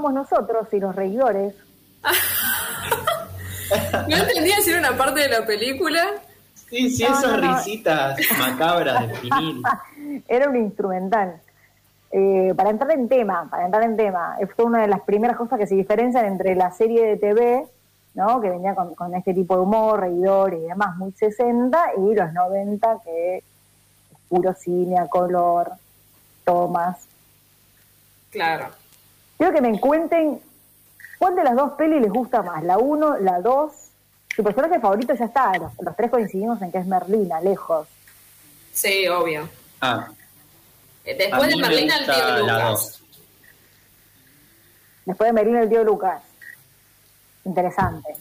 somos nosotros y los reidores. no entendía si era una parte de la película. Sí, sí, esas risitas macabras de finil. Era un instrumental. Eh, para entrar en tema, para entrar en tema, fue una de las primeras cosas que se diferencian entre la serie de TV, ¿no? que venía con, con este tipo de humor, reidor y demás, muy 60, y los 90, que es puro cine a color, tomas. Claro. Quiero que me cuenten cuál de las dos pelis les gusta más, la 1, la 2. Su personaje favorito ya está, los, los tres coincidimos en que es Merlina, lejos. Sí, obvio. Ah, Eh, Después de Merlina, el tío Lucas. Después de Merlina, el tío Lucas. Interesante.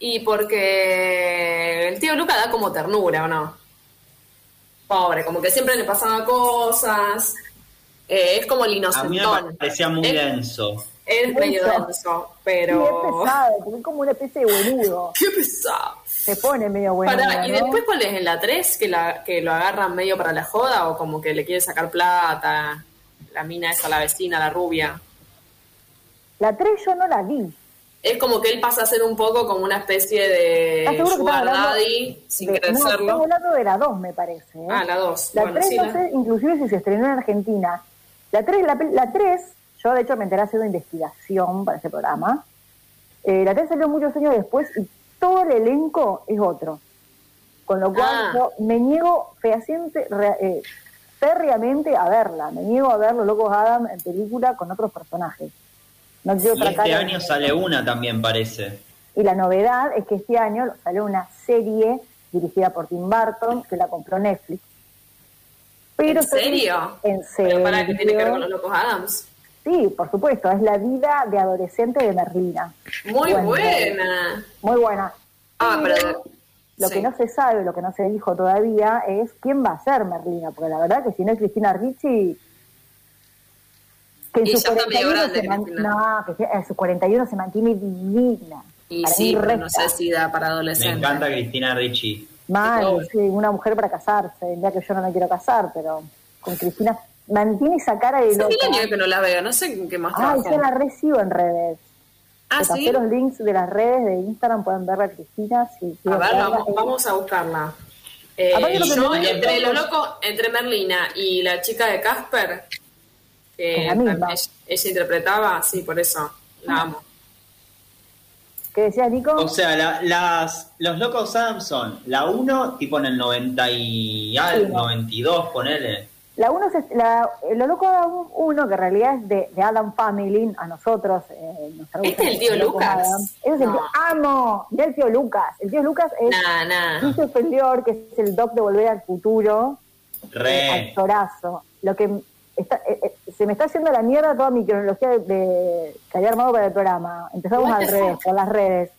Y porque el tío Lucas da como ternura, ¿o no? Pobre, como que siempre le pasaban cosas. Eh, es como el A mí me inocentón. parecía muy Es- denso. Es medio Denso. pero... es pesado, porque es como una especie de boludo. ¡Qué pesado! Se pone medio bueno. Pará, ¿y ¿no? después cuál es? ¿En la 3 que, la, que lo agarran medio para la joda o como que le quiere sacar plata? La mina esa, la vecina, la rubia. La 3 yo no la vi. Es como que él pasa a ser un poco como una especie ¿Estás de seguro que sugar daddy, sin de- querer no. Estamos hablando de la 2, me parece. ¿eh? Ah, la 2. La Bueno, 3 sí, no la- sé, inclusive si se estrenó en Argentina. La 3, la, pel- la 3 yo de hecho me enteré haciendo investigación para este programa. Eh, la 3 salió muchos años después y todo el elenco es otro. Con lo cual Ah. yo me niego fehaciente, re- eh, férreamente a verla. Me niego a ver Los Locos Adam en película con otros personajes. No quiero Y este año sale una también, parece. Y la novedad es que este año salió una serie dirigida por Tim Burton que la compró Netflix. Pero ¿En serio? En serio. Pero para que tiene que ver con los locos Adams. Sí, por supuesto, es la vida de adolescente de Merlina. Muy Bueno, buena. Muy buena. Ah, pero... Lo sí. que no se sabe, lo que no se dijo todavía es quién va a ser Merlina, porque la verdad que si no es Cristina Ricci, que en Y sus ya está medio 41 grande, se man- no, que en sus 41 se mantiene divina. Y Para sí, pero no sé si da para Me adolescentes. encanta Cristina Ricci. Mal, sí, una mujer para casarse, ya que yo no me quiero casar, pero con Cristina mantiene esa cara de Hace mil años que no la veo, no sé en qué más Ay, trabaja. yo la recibo en redes. Ah, sí. pasé los links de las redes de Instagram, pueden verla a Cristina. Si A quieren ver, vamos, vamos a buscarla. Eh, Aparte lo que yo, me- entre lo loco, entre Merlina y la chica de Casper, que Es la misma. ella, ella interpretaba, sí, por eso la amo. ¿Qué decías, Nico? O sea, la- las, los locos Adams son la 1, tipo en el 90 y algo, Sí, no. 92, ponele. La uno es la, lo loco de Adam uno, que en realidad es de, de Adam Family, a nosotros. Eh, nos ¿Este es el tío Lucas? Ese es el tío, amo, ya el tío Lucas. El tío Lucas es Nah, nah. Christopher Lior, que es el doc de Volver al Futuro. Re. actorazo. Lo que está, eh, eh, se me está haciendo la mierda toda mi cronología de, de- que había armado para el programa. Empezamos al revés, por las redes.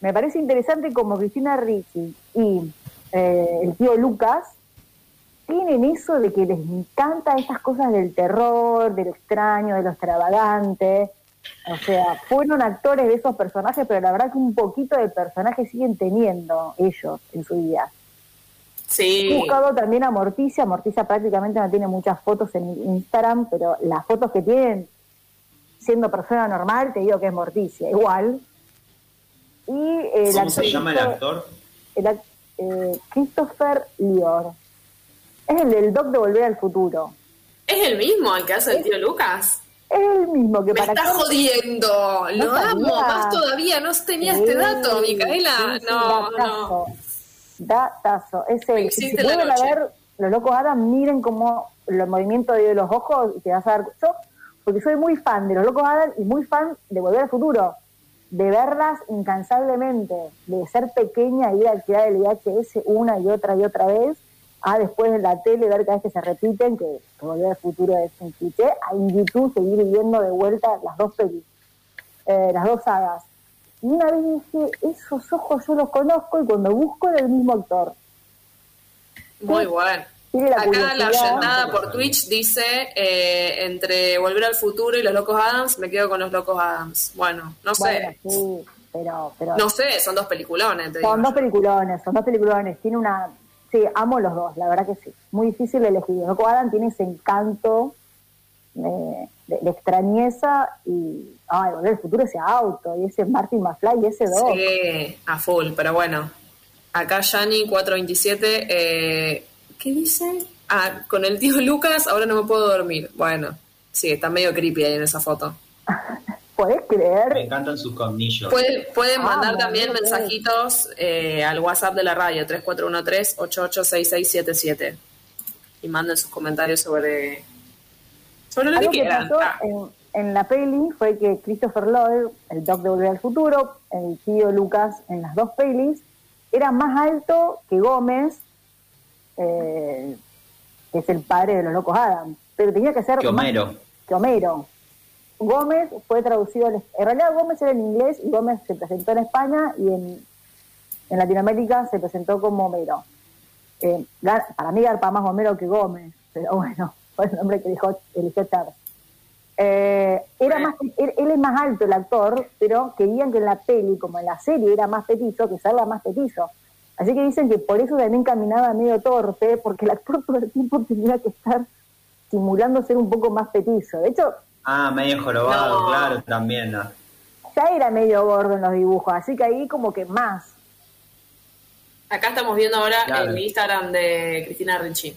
Me parece interesante como Cristina Ricci y eh, el tío Lucas tienen eso de que les encanta estas cosas del terror, del extraño, de lo extravagante. O sea, fueron actores de esos personajes, pero la verdad que un poquito de personajes siguen teniendo ellos en su vida. He Sí. buscado también a Morticia. Morticia prácticamente no tiene muchas fotos en Instagram, pero las fotos que tienen siendo persona normal, te digo que es Morticia, igual. Y eh, ¿Cómo el se llama el actor? el eh, Christopher Lior. Es el del Doc de Volver al Futuro. ¿Es el mismo al que hace el tío Lucas? Es el mismo que Me para está jodiendo. Lo sabía. amo. Más todavía. No tenía este Sí, dato, Micaela. sí, No, no. Datazo. Es el, si vuelven a ver los locos Adam, miren cómo los movimientos de los ojos y te vas a dar. Yo, porque soy muy fan de los locos Adam y muy fan de Volver al Futuro. De verlas incansablemente, de ser pequeña y ir a alquilar el VHS una y otra y otra vez, a después en la tele ver cada vez que se repiten, que, que Volver al Futuro es un cliché, a en YouTube seguir viendo de vuelta las dos pelis, eh, las dos sagas. Y una vez dije, esos ojos yo los conozco y cuando busco era el mismo actor. Muy bueno. La Acá la oyentada por Twitch dice, eh, entre Volver al Futuro y Los Locos Adams, me quedo con Los Locos Adams. Bueno, no Bueno, sé. sí, pero, pero No sé, son dos peliculones, te son digo. dos peliculones, son dos peliculones. Tiene una, Sí, amo los dos, la verdad que sí. Muy difícil elegir. Loco Adam tiene ese encanto de, de- de extrañeza y. Ay, volver al futuro ese auto y ese Martin McFly y ese dog. Sí, a full, pero bueno. Acá Yanni 427, eh, ¿qué dice? Ah, con el tío Lucas ahora no me puedo dormir. Bueno, sí, está medio creepy ahí en esa foto. ¿Podés creer? Me encantan sus cornillos. Pueden, pueden Ah, mandar también mensajitos eh, al WhatsApp de la radio 3413-886677 y manden sus comentarios sobre, sobre lo Algo que pasó Ah, en, en la peli fue que Christopher Lloyd, el Doc de Volver al Futuro, el tío Lucas en las dos pelis, era más alto que Gómez, eh, que es el padre de los locos Adam, pero tenía que ser Que más Homero. que Homero. Gómez fue traducido, en realidad Gómez era en inglés y Gómez se presentó en España y en, en Latinoamérica se presentó como Homero. Eh, para mí garpa más Homero que Gómez, pero bueno, fue el nombre que eligió, eligió Charles. Eh, era Bueno. más, él, él es más alto el actor, pero querían que en la peli, como en la serie, era más petizo, que salga más petizo. Así que dicen que por eso también caminaba medio torpe, porque el actor todo el tiempo tenía que estar simulando ser un poco más petizo. De hecho, Ah, medio jorobado, No. claro, también. ¿no? ya era medio gordo en los dibujos, así que ahí como que más. acá estamos viendo ahora Claro. el Instagram de Cristina Ricci.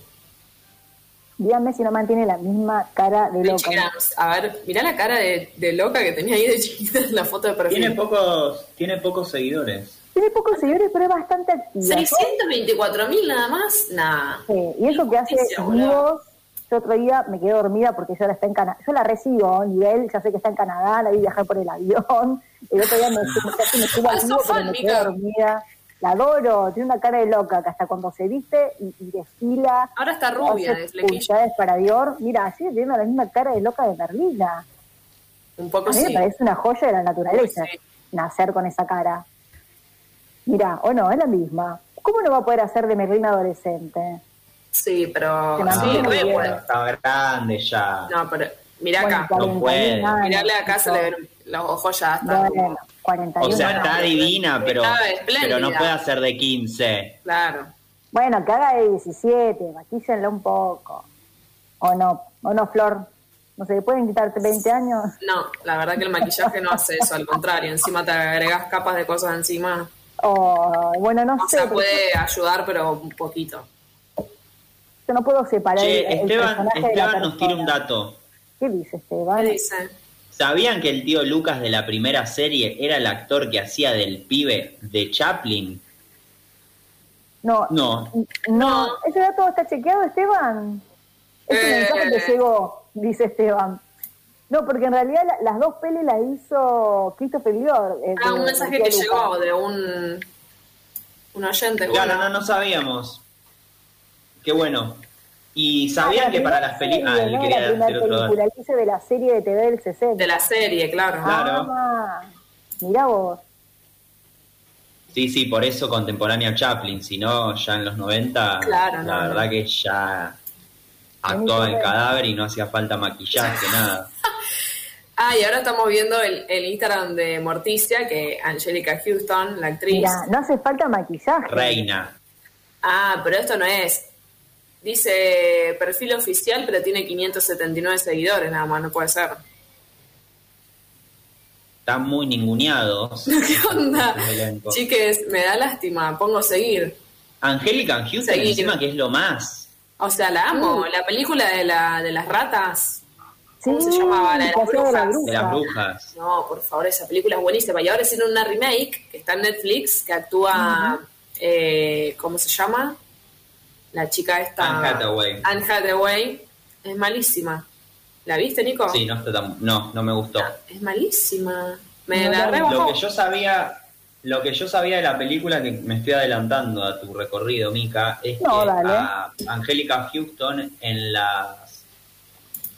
Díganme si no mantiene la misma cara de loca. A ver, mirá la cara de, de loca que tenía ahí de chiquita en la foto de perfil. Tiene pocos, tiene pocos seguidores. Tiene pocos seguidores, pero es bastante activa. 624 mil nada más, nada. Sí, y eso que hace vivos. Yo otro día me quedé dormida porque ella ahora está en Canadá. Yo la recibo, nivel, ya sé que está en Canadá, la vi viajar por el avión. El otro día me, me subo al vivo, pero me quedé dormida. La adoro, tiene una cara de loca que hasta cuando se viste y, y desfila. Ahora está rubia, publicidades para Dior. Mira, sigue teniendo la misma cara de loca de Merlina. Un poco A mí me sí. parece una joya de la naturaleza Sí. nacer con esa cara. Mira, o no, es la misma. ¿Cómo no va a poder hacer de Merlina adolescente? Sí, pero No, sí, re puede. está grande ya. No, pero mirá Bueno, acá. 41 puede. Mirarle acá se le ven los ojos ya están Bueno, 41 o sea, está divina, pero, pero no puede hacer de 15. Claro. Bueno, que haga de 17, maquíllenla un poco. O no, o no, Flor. No sé, ¿pueden quitarte 20 años? No, la verdad que el maquillaje no hace eso, al contrario, encima te agregas capas de cosas encima. O, bueno, no O sé. sea, porque puede ayudar, pero un poquito. Yo no puedo separar el, Che, el Esteban, personaje de la Esteban nos tira un dato. ¿Qué dice ¿Qué Esteban? dice? ¿Sabían que el tío Lucas de la primera serie era el actor que hacía del pibe de Chaplin? No, No. no, ¿ese dato está chequeado, Esteban? Ese Eh. mensaje te llegó, dice Esteban. No, porque en realidad la- las dos pelis las hizo Christopher Lloyd. eh, Ah, un mensaje que Lucas. llegó de un, un oyente. Claro, bueno. no, no sabíamos. Qué bueno. ¿Y sabían Ah, que para las películas... Ah, él ¿no? quería la otro dato. película, él hizo de la serie de TV del 60. De la serie, claro. Claro. Ah, mirá vos. Sí, sí, por eso contemporánea Chaplin, si no, ya en los 90, Claro, la no, verdad no. que ya actuaba el cadáver y no hacía falta maquillaje, nada. Ah, y ahora estamos viendo el, el Instagram de Morticia, que Angelica Houston, la actriz. No hace falta maquillaje. Reina. Ah, pero esto no es. Dice perfil oficial, pero tiene 579 seguidores, nada más, no puede ser. Están muy ninguneados. ¿Qué onda? Chiques, me da lástima, pongo seguir. Angélica Houston Seguir. encima que es lo más. O sea, la amo. La película de, la, de las ratas. ¿Cómo Sí, se llamaba? La de las hacía de la brujas. De las brujas. No, por favor, esa película es buenísima. Y ahora hicieron una remake que está en Netflix, que actúa, eh, ¿cómo se llama? La chica esta. Anne Hathaway. Anne Hathaway. Es malísima. ¿La viste, Nico? Sí, no está tan, no, no me gustó. Es malísima. Me No, la no, rebajó. Lo que yo sabía, lo que yo sabía de la película, que me estoy adelantando a tu recorrido, Mica, es No, que dale. a Angélica Houston en las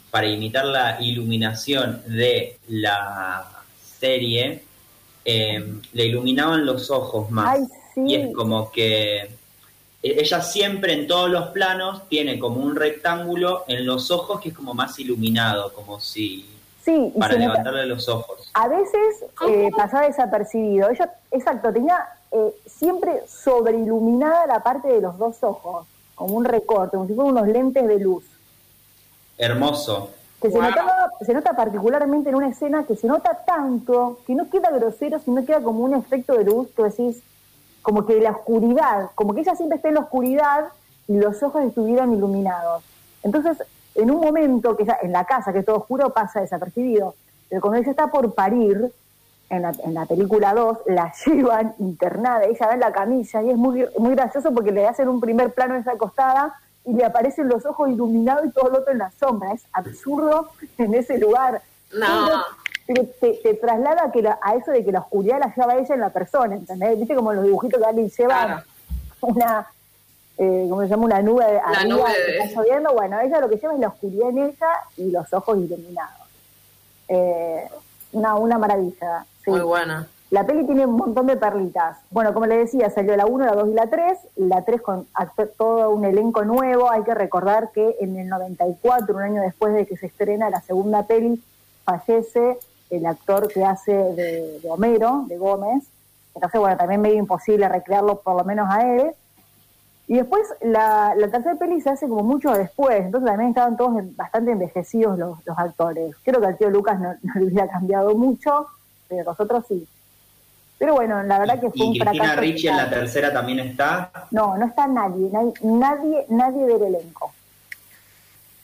para imitar la iluminación de la serie, eh, le iluminaban los ojos más. Ay, sí. Y es como que ella siempre en todos los planos tiene como un rectángulo en los ojos que es como más iluminado, como si Sí, para levantarle los ojos. a veces eh, pasaba desapercibido. Ella, exacto, tenía eh, siempre sobreiluminada la parte de los dos ojos, como un recorte, como si fueran unos lentes de luz. Hermoso. Que se, Wow. notaba- se nota particularmente en una escena que se nota tanto que no queda grosero, sino queda como un efecto de luz, tú decís, como que la oscuridad, como que ella siempre está en la oscuridad y los ojos estuvieran iluminados. Entonces, en un momento que ella, en la casa, que es todo oscuro, pasa desapercibido. Pero cuando ella está por parir, en la, en la película 2, la llevan internada, ella va en la camilla y es muy, muy gracioso porque le hacen un primer plano de esa acostada y le aparecen los ojos iluminados y todo el otro en la sombra. Es absurdo en ese lugar. No. Pero, pero te, te traslada a, que la- a eso de que la oscuridad la lleva ella en la persona, ¿entendés? ¿Viste como los dibujitos que alguien lleva Claro. una, eh, ¿cómo se llama? Una nube de arriba nube que está lloviendo. Bueno, ella lo que lleva es la oscuridad en ella y los ojos iluminados. Eh, una, una maravilla. sí. Muy buena. La peli tiene un montón de perlitas. Bueno, como le decía, salió la 1, la 2 y la 3. La 3 con todo un elenco nuevo. Hay que recordar que en el 94, un año después de que se estrena la segunda peli, fallece el actor que hace de, de Homero, de Gómez. Entonces, bueno, también medio imposible recrearlo por lo menos a él. Y después la, la tercera peli se hace como mucho después, entonces también estaban todos bastante envejecidos los, los actores. Creo que al tío Lucas no, no le hubiera cambiado mucho, pero los otros sí. Pero bueno, la verdad que fue Y un Cristina fracaso. Ricci en la tercera también está. No, no está nadie, nadie, nadie, nadie del elenco.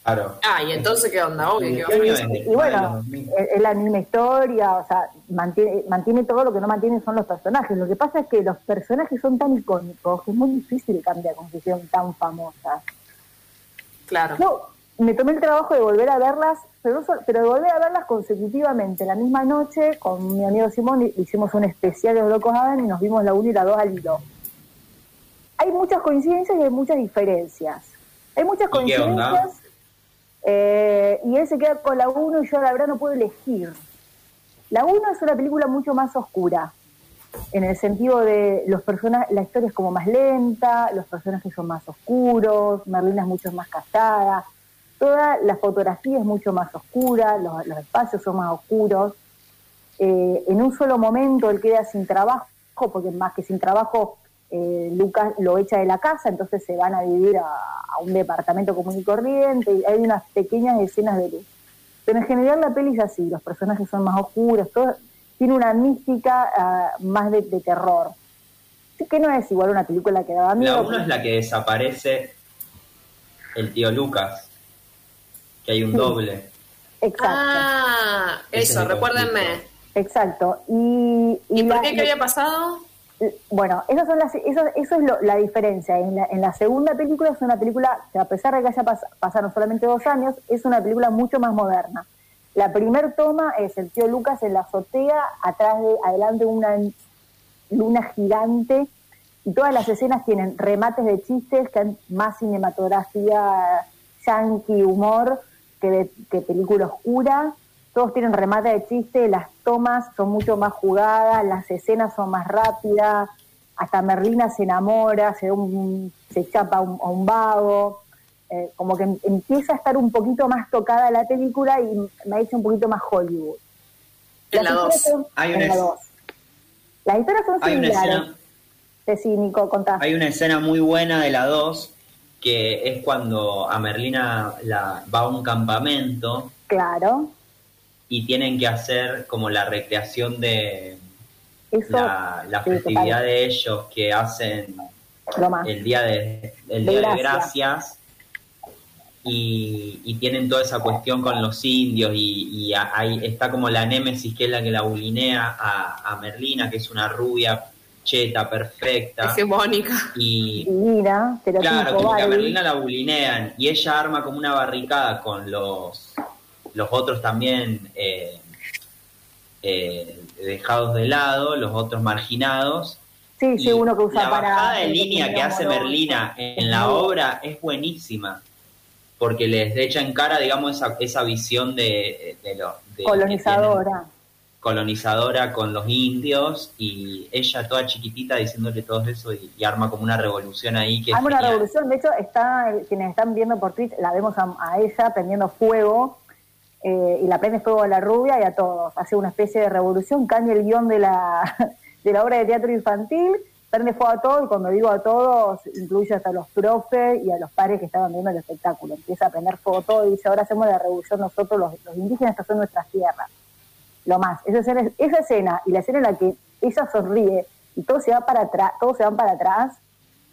Claro. Ah, y entonces, ¿qué onda? Obvio, ¿De ¿qué onda? Y bueno, 2000. es, la misma historia, o sea, mantiene, mantiene todo lo que no mantiene son los personajes. Lo que pasa es que los personajes son tan icónicos que es muy difícil cambiar con sean tan famosas. Claro. Yo me tomé el trabajo de volver a verlas, pero, no solo- pero de volver a verlas consecutivamente. La misma noche, con mi amigo Simón, hi- hicimos un especial de los Locos Adam y nos vimos la 1 y la 2 al hilo. Hay muchas coincidencias y hay muchas diferencias. Hay muchas ¿Y qué onda? coincidencias eh, y él se queda con la 1 y yo la verdad no puedo elegir. La 1 es una película mucho más oscura, en el sentido de los personajes, la historia es como más lenta, los personajes son más oscuros, Merlina es mucho más callada, toda la fotografía es mucho más oscura, los, los espacios son más oscuros. Eh, en un solo momento él queda sin trabajo, porque más que sin trabajo, eh, Lucas lo echa de la casa, entonces se van a vivir a, a un departamento común y corriente, y hay unas pequeñas escenas de luz. Pero en general la peli es así, los personajes son más oscuros, todo, tiene una mística ah, más de, de terror. Así que no es igual una película que daba miedo. La 1 es la que desaparece el tío Lucas. Que hay un Sí. doble. Exacto, Ah, Ese es eso, el recuérdenme. conflicto. exacto. Y, ¿Y por la- qué? ¿Qué había pasado? Bueno, esas son las, eso, eso es lo- la diferencia. En la, en la segunda película es una película que a pesar de que haya pas- pasaron solamente dos años, es una película mucho más moderna. La primer toma es el tío Lucas en la azotea, atrás de, adelante una luna gigante, y todas las escenas tienen remates de chistes, que han más cinematografía yankee, humor, que, de, que película oscura. Todos tienen remate de chiste, las tomas son mucho más jugadas, las escenas son más rápidas, hasta Merlina se enamora, se, un- se chapa a un, a un vago, eh, como que em- empieza a estar un poquito más tocada la película y me ha hecho un poquito más Hollywood. En Las la historias 2. son- Hay en una la es- dos. Las historias son Hay una similares. escena, Sí, Nico, contá. hay una escena muy buena de la 2 que es cuando a Merlina la, va a un campamento Claro, y tienen que hacer como la recreación de eso la, la sí, festividad de ellos que hacen el día de, el De día de gracias. y, y tienen toda esa cuestión con los indios y, ahí está como la némesis que es la que la bulinea a, a Merlina que es una rubia cheta perfecta Hegemónica. y Divina, pero claro como que a. Merlina la bulinean y ella arma como una barricada con los los otros también eh, eh, dejados de lado los otros marginados Sí, sí, uno que usa la para... bajada de línea que hace. Merlina en la obra es buenísima, porque les echa en cara, digamos, esa, esa visión de, de lo de- que Colonizadora. colonizadora con los indios y ella toda chiquitita diciéndole todo eso y, y arma como una revolución ahí que Arma una revolución, de hecho, está quienes están viendo por Twitch, la vemos a, a ella prendiendo fuego, eh, y la prende fuego a la rubia y a todos. Hace una especie de revolución, cambia el guion de la, de la obra de teatro infantil, prende fuego a todo y cuando digo a todos, incluye hasta los profes y a los padres que estaban viendo el espectáculo. Empieza a prender fuego todo y dice, ahora hacemos la revolución nosotros, los, los indígenas, estas son nuestras tierras. Lo más, esa escena, esa escena y la escena en la que ella sonríe y todo se va para atrás, todos se van para atrás,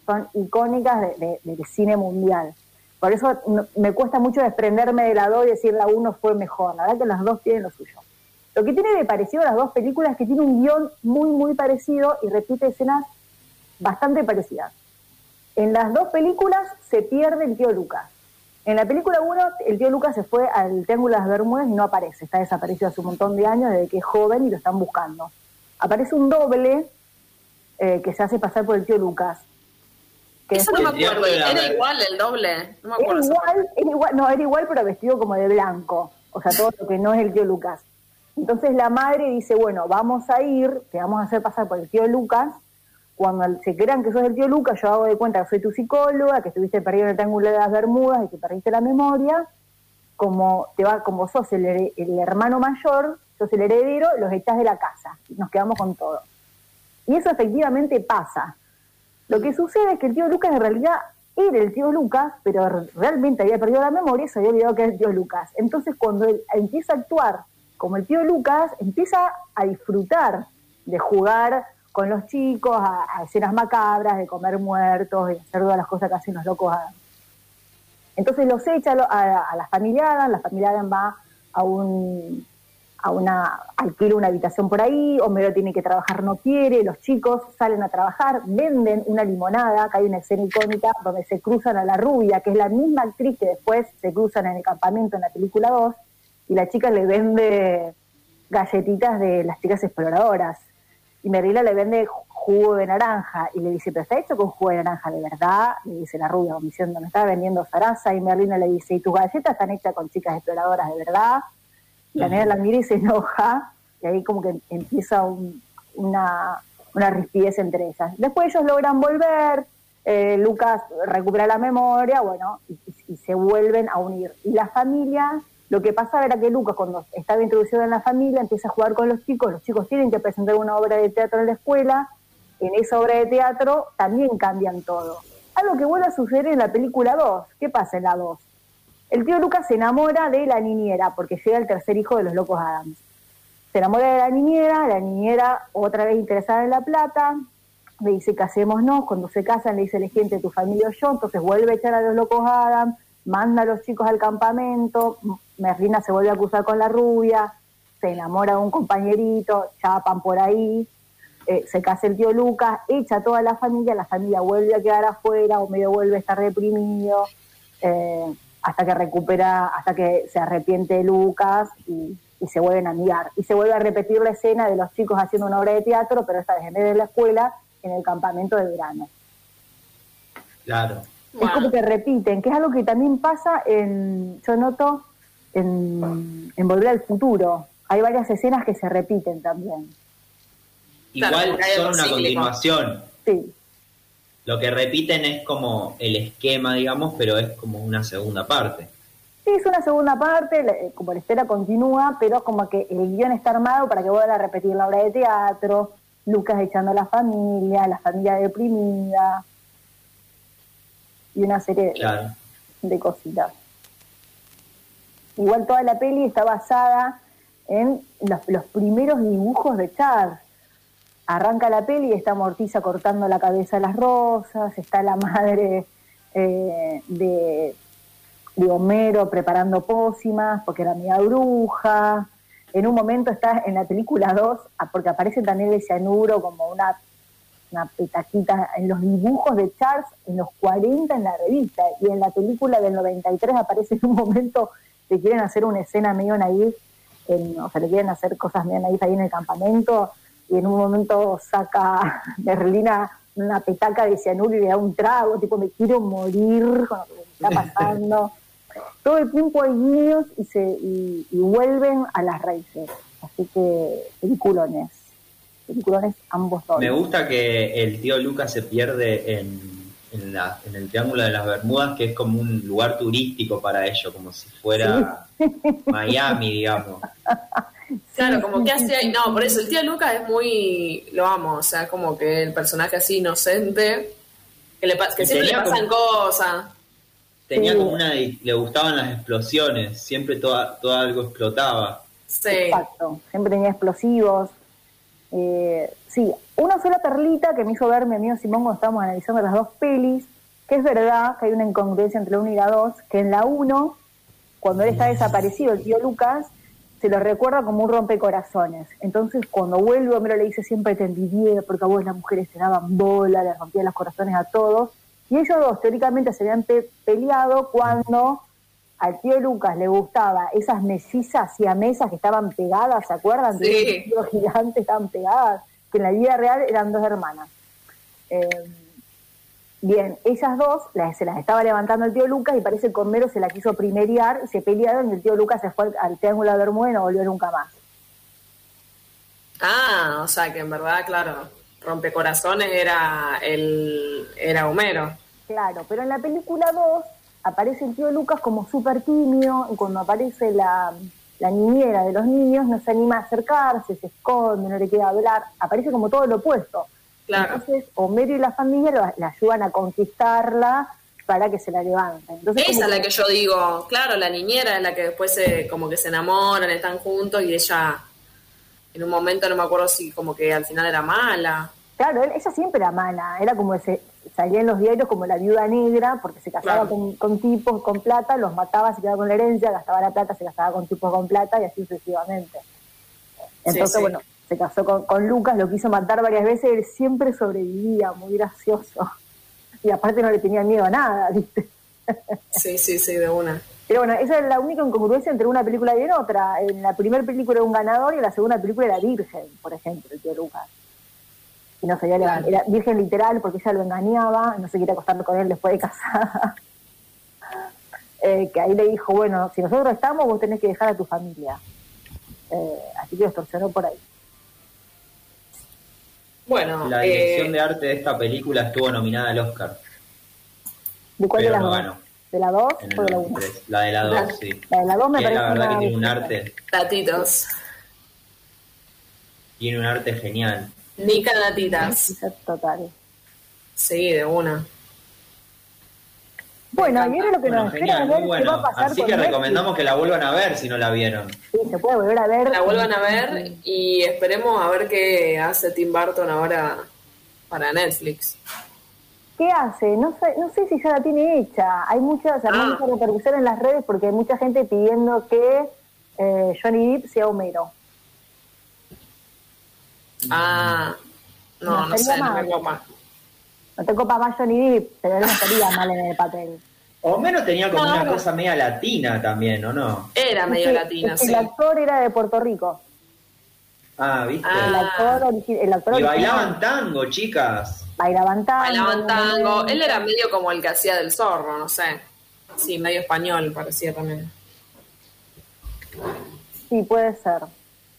son icónicas de- de- del cine mundial. Por eso me cuesta mucho desprenderme de la dos y decir la uno fue mejor. La verdad que las dos tienen lo suyo. Lo que tiene de parecido a las dos películas es que tiene un guion muy, muy parecido y repite escenas bastante parecidas. En las dos películas se pierde el tío Lucas. En la película 1, el tío Lucas se fue al Triángulo de las Bermudas y no aparece. Está desaparecido hace un montón de años, desde que es joven y lo están buscando. Aparece un doble eh, que se hace pasar por el tío Lucas. Que Eso no me acuerdo. Era igual el doble. No me era acuerdo. esa igual, era igual, no, era igual, pero vestido como de blanco. O sea, todo lo que no es el tío Lucas. Entonces la madre dice, bueno, vamos a ir, te vamos a hacer pasar por el tío Lucas. Cuando se crean que sos el tío Lucas, yo hago de cuenta que soy tu psicóloga, que estuviste perdido en el triángulo de las Bermudas y que perdiste la memoria. Como te va, como sos el, el hermano mayor, sos el heredero, los echás de la casa. Y nos quedamos con todo. Y eso efectivamente pasa. Lo que sucede es que el tío Lucas en realidad era el tío Lucas, pero re- realmente había perdido la memoria y se había olvidado que era el tío Lucas. Entonces cuando él empieza a actuar como el tío Lucas, empieza a disfrutar de jugar con los chicos, a, a escenas macabras, de comer muertos, de hacer todas las cosas que hacen los locos Adam. Entonces los echa a, a- a la familia Adam, la familia Adam va a un a una alquila una habitación por ahí, Homero tiene que trabajar, no quiere, los chicos salen a trabajar, venden una limonada, que hay una escena icónica donde se cruzan a la rubia, que es la misma actriz que después se cruzan en el campamento en la película 2, y la chica le vende galletitas de las chicas exploradoras, y Merlina le vende jugo de naranja, y le dice, pero está hecho con jugo de naranja, ¿de verdad? Le dice la rubia, diciendo, me estaba vendiendo zaraza, y Merlina le dice, ¿y tus galletas están hechas con chicas exploradoras, de verdad? La nena la mira y se enoja, y ahí como que empieza un- una, una rispidez entre ellas. Después ellos logran volver, eh, Lucas recupera la memoria, bueno, y, y- y se vuelven a unir. Y la familia, lo que pasaba era que Lucas, cuando estaba introducido en la familia, empieza a jugar con los chicos, los chicos tienen que presentar una obra de teatro en la escuela, en esa obra de teatro también cambian todo. Algo que vuelve a suceder en la película 2. ¿Qué pasa en la 2? El tío Lucas se enamora de la niñera, porque llega el tercer hijo de los locos Adams. Se enamora de la niñera, la niñera otra vez interesada en la plata, le dice casémonos, cuando se casan le dice elegí entre tu familia o yo, entonces vuelve a echar a los locos Adams, manda a los chicos al campamento, Merlina se vuelve a cruzar con la rubia, se enamora de un compañerito, chapan por ahí, eh, se casa el tío Lucas, echa a toda la familia, la familia vuelve a quedar afuera, o medio vuelve a estar reprimido, eh, hasta que recupera, hasta que se arrepiente Lucas y, y se vuelven a mirar. Y se vuelve a repetir la escena de los chicos haciendo una obra de teatro, pero esta vez en vez de la escuela, en el campamento de verano. Claro. Es como que repiten, que es algo que también pasa en, yo noto, en, en Volver al Futuro. Hay varias escenas que se repiten también. Igual son una continuación. Sí, Lo que repiten es como el esquema, digamos, pero es como una segunda parte. Sí, es una segunda parte, la- como la historia continúa, pero como que el guion está armado para que vuelvan a repetir la obra de teatro, Lucas echando a la familia, la familia deprimida, y una serie de, Claro. de cositas. Igual toda la peli está basada en los, los primeros dibujos de Charles. Arranca la peli y está Mortiza cortando la cabeza a las rosas, está la madre eh, de, de Homero preparando pócimas porque era media bruja. En un momento está en la película 2, ah, porque aparece también el cianuro como una, una petaquita en los dibujos de Charles en los 40 en la revista. Y en la película del 93 aparece en un momento que quieren hacer una escena medio naif, en- o sea, le quieren hacer cosas medio naif ahí en el campamento. Y en un momento saca Berlina una petaca de cianuro y le da un trago, tipo, me quiero morir con lo que me está pasando todo el tiempo hay guiños y, se, y, y vuelven a las raíces. Así que peliculones, peliculones ambos dos. Me gusta que el tío Lucas se pierde en, en, la- en el Triángulo de las Bermudas, que es como un lugar turístico para ellos, como si fuera Miami, digamos. Claro, como que hace ahí. No, por eso el tío Lucas es muy. Lo amo, o sea, como que el personaje así inocente. Que, le, que siempre le pasan cosas. Tenía como una. Le gustaban las explosiones, siempre toda, todo algo explotaba. Sí. Exacto, siempre tenía explosivos. Eh, sí, una sola perlita que me hizo ver mi amigo Simón cuando estábamos analizando las dos pelis, que es verdad que hay una incongruencia entre la 1 y la 2, que en la 1, cuando él está desaparecido, el tío Lucas, se lo recuerda como un rompecorazones. Entonces, cuando vuelve, Homero le dice siempre te envidié, porque a vos las mujeres te daban bola, le rompían los corazones a todos. Y ellos dos, teóricamente, se habían pe- peleado cuando al tío Lucas le gustaba esas mesizas y a mesas que estaban pegadas, ¿se acuerdan? Sí. Que dos gigantes estaban pegadas, que en la vida real eran dos hermanas. Eh, bien, ellas dos las- se las estaba levantando el tío Lucas y parece que Homero se la quiso primerear y se pelearon y el tío Lucas se fue al, al Triángulo de Bermuda y no volvió nunca más. Ah, o sea que en verdad, claro, rompecorazones era el era Homero. Claro, pero en la película 2 aparece el tío Lucas como súper tímido y cuando aparece la, la niñera de los niños no se anima a acercarse, se esconde, no le quiere hablar, aparece como todo lo opuesto. Claro. Entonces Homero y la familia lo- la ayudan a conquistarla para que se la levanten. Entonces, Esa es la que- que yo digo, claro, la niñera es la que después se, como que se enamoran, están juntos y ella en un momento no me acuerdo si como que al final era mala. Claro, él- ella siempre era mala, era como se salía en los diarios como la viuda negra, porque se casaba Claro. con, con tipos con plata, los mataba, se quedaba con la herencia, gastaba la plata, se gastaba con tipos con plata y así sucesivamente. Entonces, sí. bueno, se casó con, con Lucas, lo quiso matar varias veces, él siempre sobrevivía, muy gracioso. Y aparte no le tenía miedo a nada, ¿viste? Sí, sí, sí, de una. Pero bueno, esa es la única incongruencia entre una película y en otra. En la primera película era un ganador y en la segunda película era virgen, por ejemplo, el tío Lucas. Y no había levantado. Era virgen literal porque ella lo engañaba, no se quería acostar con él después de casada. Eh, que ahí le dijo, bueno, si nosotros estamos, vos tenés que dejar a tu familia. Eh, así que lo extorsionó por ahí. Bueno, La eh, dirección de arte de esta película estuvo nominada al Oscar. ¿De cuál de las no dos? ganó. ¿De la 2 En el o de la 1? 93. La de la 2, sí. La de la 2 me Que parece la verdad una que tiene un arte, datitos. tiene un arte genial. Nica datitas. Total. Sí, de una. Bueno, y ahora lo que Bueno, nos qué bueno. va a pasar Así con que Netflix. recomendamos que la vuelvan a ver si no la vieron. Sí, se puede volver a ver. La vuelvan a ver y esperemos a ver qué hace Tim Burton ahora para Netflix. ¿Qué hace? No sé, no sé si ya la tiene hecha. Hay muchas, hay Ah. mucha repercusión en las redes porque hay mucha gente pidiendo que eh, Johnny Depp sea Homero. Ah, no, No no sé, estaría no me mal. copa. No te copa más Johnny Depp, pero él no estaría mal en el papel. O menos tenía como No, una no. cosa media latina también, ¿o no? Era medio latina, sí. El actor era de Puerto Rico. Ah, ¿viste? Ah. El actor, el actor y bailaban tango, chicas. bailaban tango. Bailaban tango. Él era medio como el que hacía del zorro, no sé. Sí, medio español parecía también. Sí, puede ser.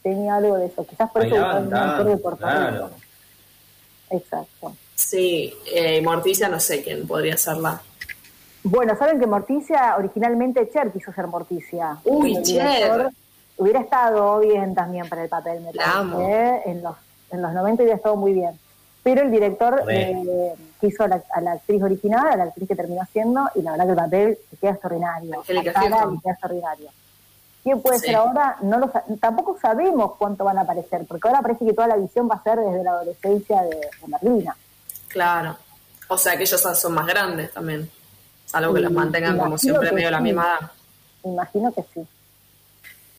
Tenía algo de eso. Quizás por eso Bailaban buscaron un actor de Puerto claro. Rico. Exacto. Sí, eh, Morticia no sé quién podría serla. Bueno, saben que Morticia, originalmente Cher quiso ser Morticia. Uy, Cher. Hubiera estado bien también para el papel, me La parece. ¿eh? En los, en los 90 hubiera estado muy bien. Pero el director Re. eh, quiso a la, a la actriz original, a la actriz que terminó siendo, y la verdad que el papel le queda extraordinario. Angélica A Cara Houston. le queda extraordinario. ¿Quién puede Sí. ser ahora? No lo tampoco sabemos cuánto van a aparecer, porque ahora parece que toda la visión va a ser desde la adolescencia de, de Merlina. Claro. O sea que ellos son más grandes también. Salvo que los mantengan como siempre medio la misma edad. Me imagino que sí.